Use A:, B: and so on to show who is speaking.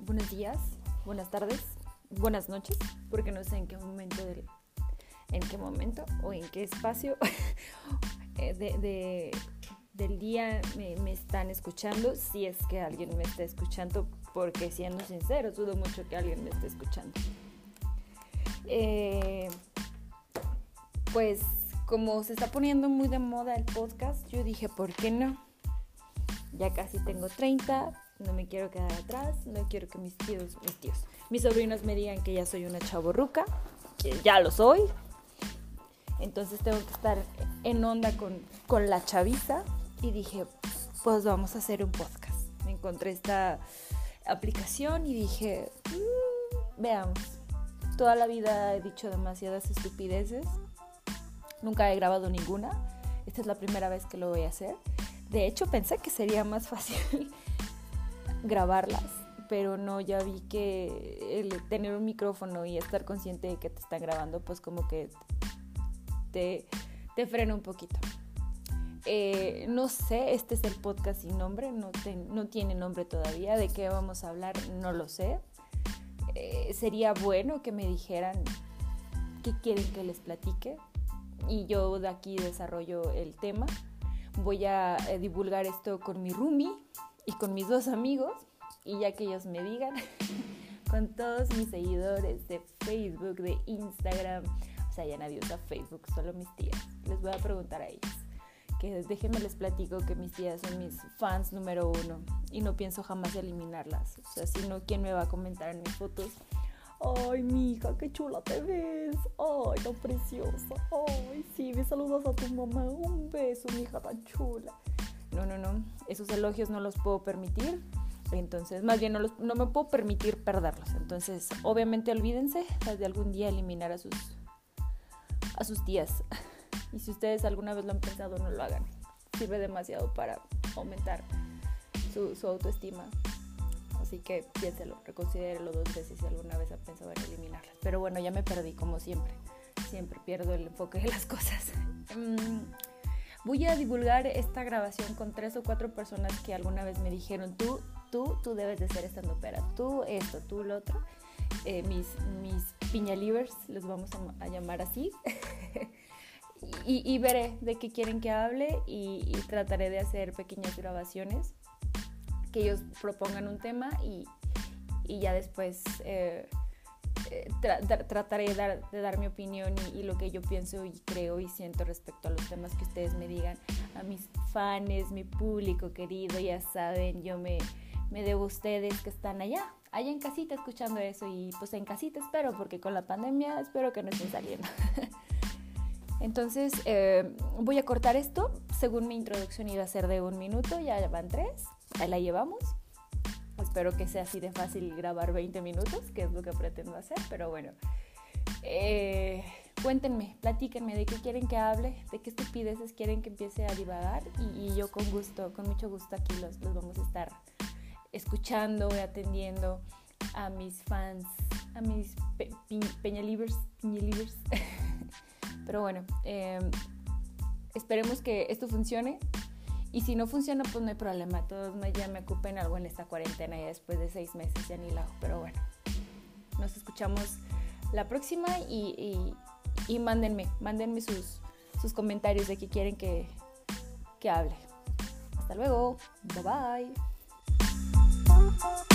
A: buenos días, buenas tardes, buenas noches, porque no sé en qué momento del, en qué momento o en qué espacio eh, de, del día me, están escuchando, si es que alguien me está escuchando, porque siendo sincero, dudo mucho que alguien me esté escuchando. Eh, pues como se está poniendo muy de moda el podcast, yo dije, ¿por qué no? Ya casi tengo 30, no me quiero quedar atrás, no quiero que mis tíos, mis tíos, mis sobrinos me digan que ya soy una chaborruca, que ya lo soy. Entonces tengo que estar en onda con, con la chaviza y dije, pues vamos a hacer un podcast. Me encontré esta aplicación y dije, mm, veamos. Toda la vida he dicho demasiadas estupideces. Nunca he grabado ninguna. Esta es la primera vez que lo voy a hacer. De hecho, pensé que sería más fácil grabarlas, pero no, ya vi que tener un micrófono y estar consciente de que te están grabando, pues como que te, te frena un poquito. Eh, no sé, este es el podcast sin nombre, no, no, tiene nombre todavía, de qué vamos a hablar, no lo sé. Eh, sería bueno que me dijeran qué quieren que les platique y yo de aquí desarrollo el tema. Voy a eh, divulgar esto con mi roomie y con mis dos amigos y ya que ellos me digan, con todos mis seguidores de Facebook, de Instagram, o sea, ya nadie usa Facebook, solo mis tías. Les voy a preguntar a ellas. Que déjenme les platico que mis tías son mis fans número uno y no pienso jamás eliminarlas. O sea, si no, ¿quién me va a comentar en mis fotos? Ay, mi hija, qué chula te ves. Ay, tan preciosa. Ay, sí, me saludas a tu mamá. Un beso, mi hija tan chula. No, no, no. Esos elogios no los puedo permitir. Entonces, más bien no, no me puedo permitir perderlos. Entonces, obviamente olvídense de algún día eliminar a sus, a sus tías. Y si ustedes alguna vez lo han pensado, no lo hagan. Sirve demasiado para aumentar su, autoestima. Así que piénselo, reconsidérelo dos veces si alguna vez ha pensado en eliminarlas. Pero bueno, ya me perdí, como siempre. Siempre pierdo el enfoque de las cosas. Voy a divulgar esta grabación con tres o cuatro personas que alguna vez me dijeron, tú, tú, tú debes de ser estando opera, tú esto, tú lo otro. Eh, mis, mis piñalivers, les vamos a, llamar así. y, veré de qué quieren que hable y, trataré de hacer pequeñas grabaciones, que ellos propongan un tema y, ya después eh, trataré de dar, mi opinión y, lo que yo pienso y creo y siento respecto a los temas que ustedes me digan. A mis fans, mi público querido, ya saben, yo me, me debo a ustedes que están allá, allá en casita escuchando eso y pues en casita espero porque con la pandemia espero que no estén saliendo. Entonces eh, voy a cortar esto, según mi introducción iba a ser de un minuto, ya van tres, ahí la llevamos. Espero que sea así de fácil grabar 20 minutos, que es lo que pretendo hacer, pero bueno. Eh, cuéntenme, platíquenme de qué quieren que hable, de qué estupideces quieren que empiece a divagar y, yo con gusto, con mucho gusto aquí los, los vamos a estar escuchando y atendiendo a mis fans, a mis pe peñalivers, Pero bueno, em, esperemos que esto funcione. Y si no funciona, pues no hay problema. Todos ya me ocupen algo en esta cuarentena y después de seis meses ya ni la. Pero bueno, nos escuchamos la próxima y, y, mándenme, mándenme sus, sus comentarios de qué quieren que, que hable. Hasta luego. Bye bye.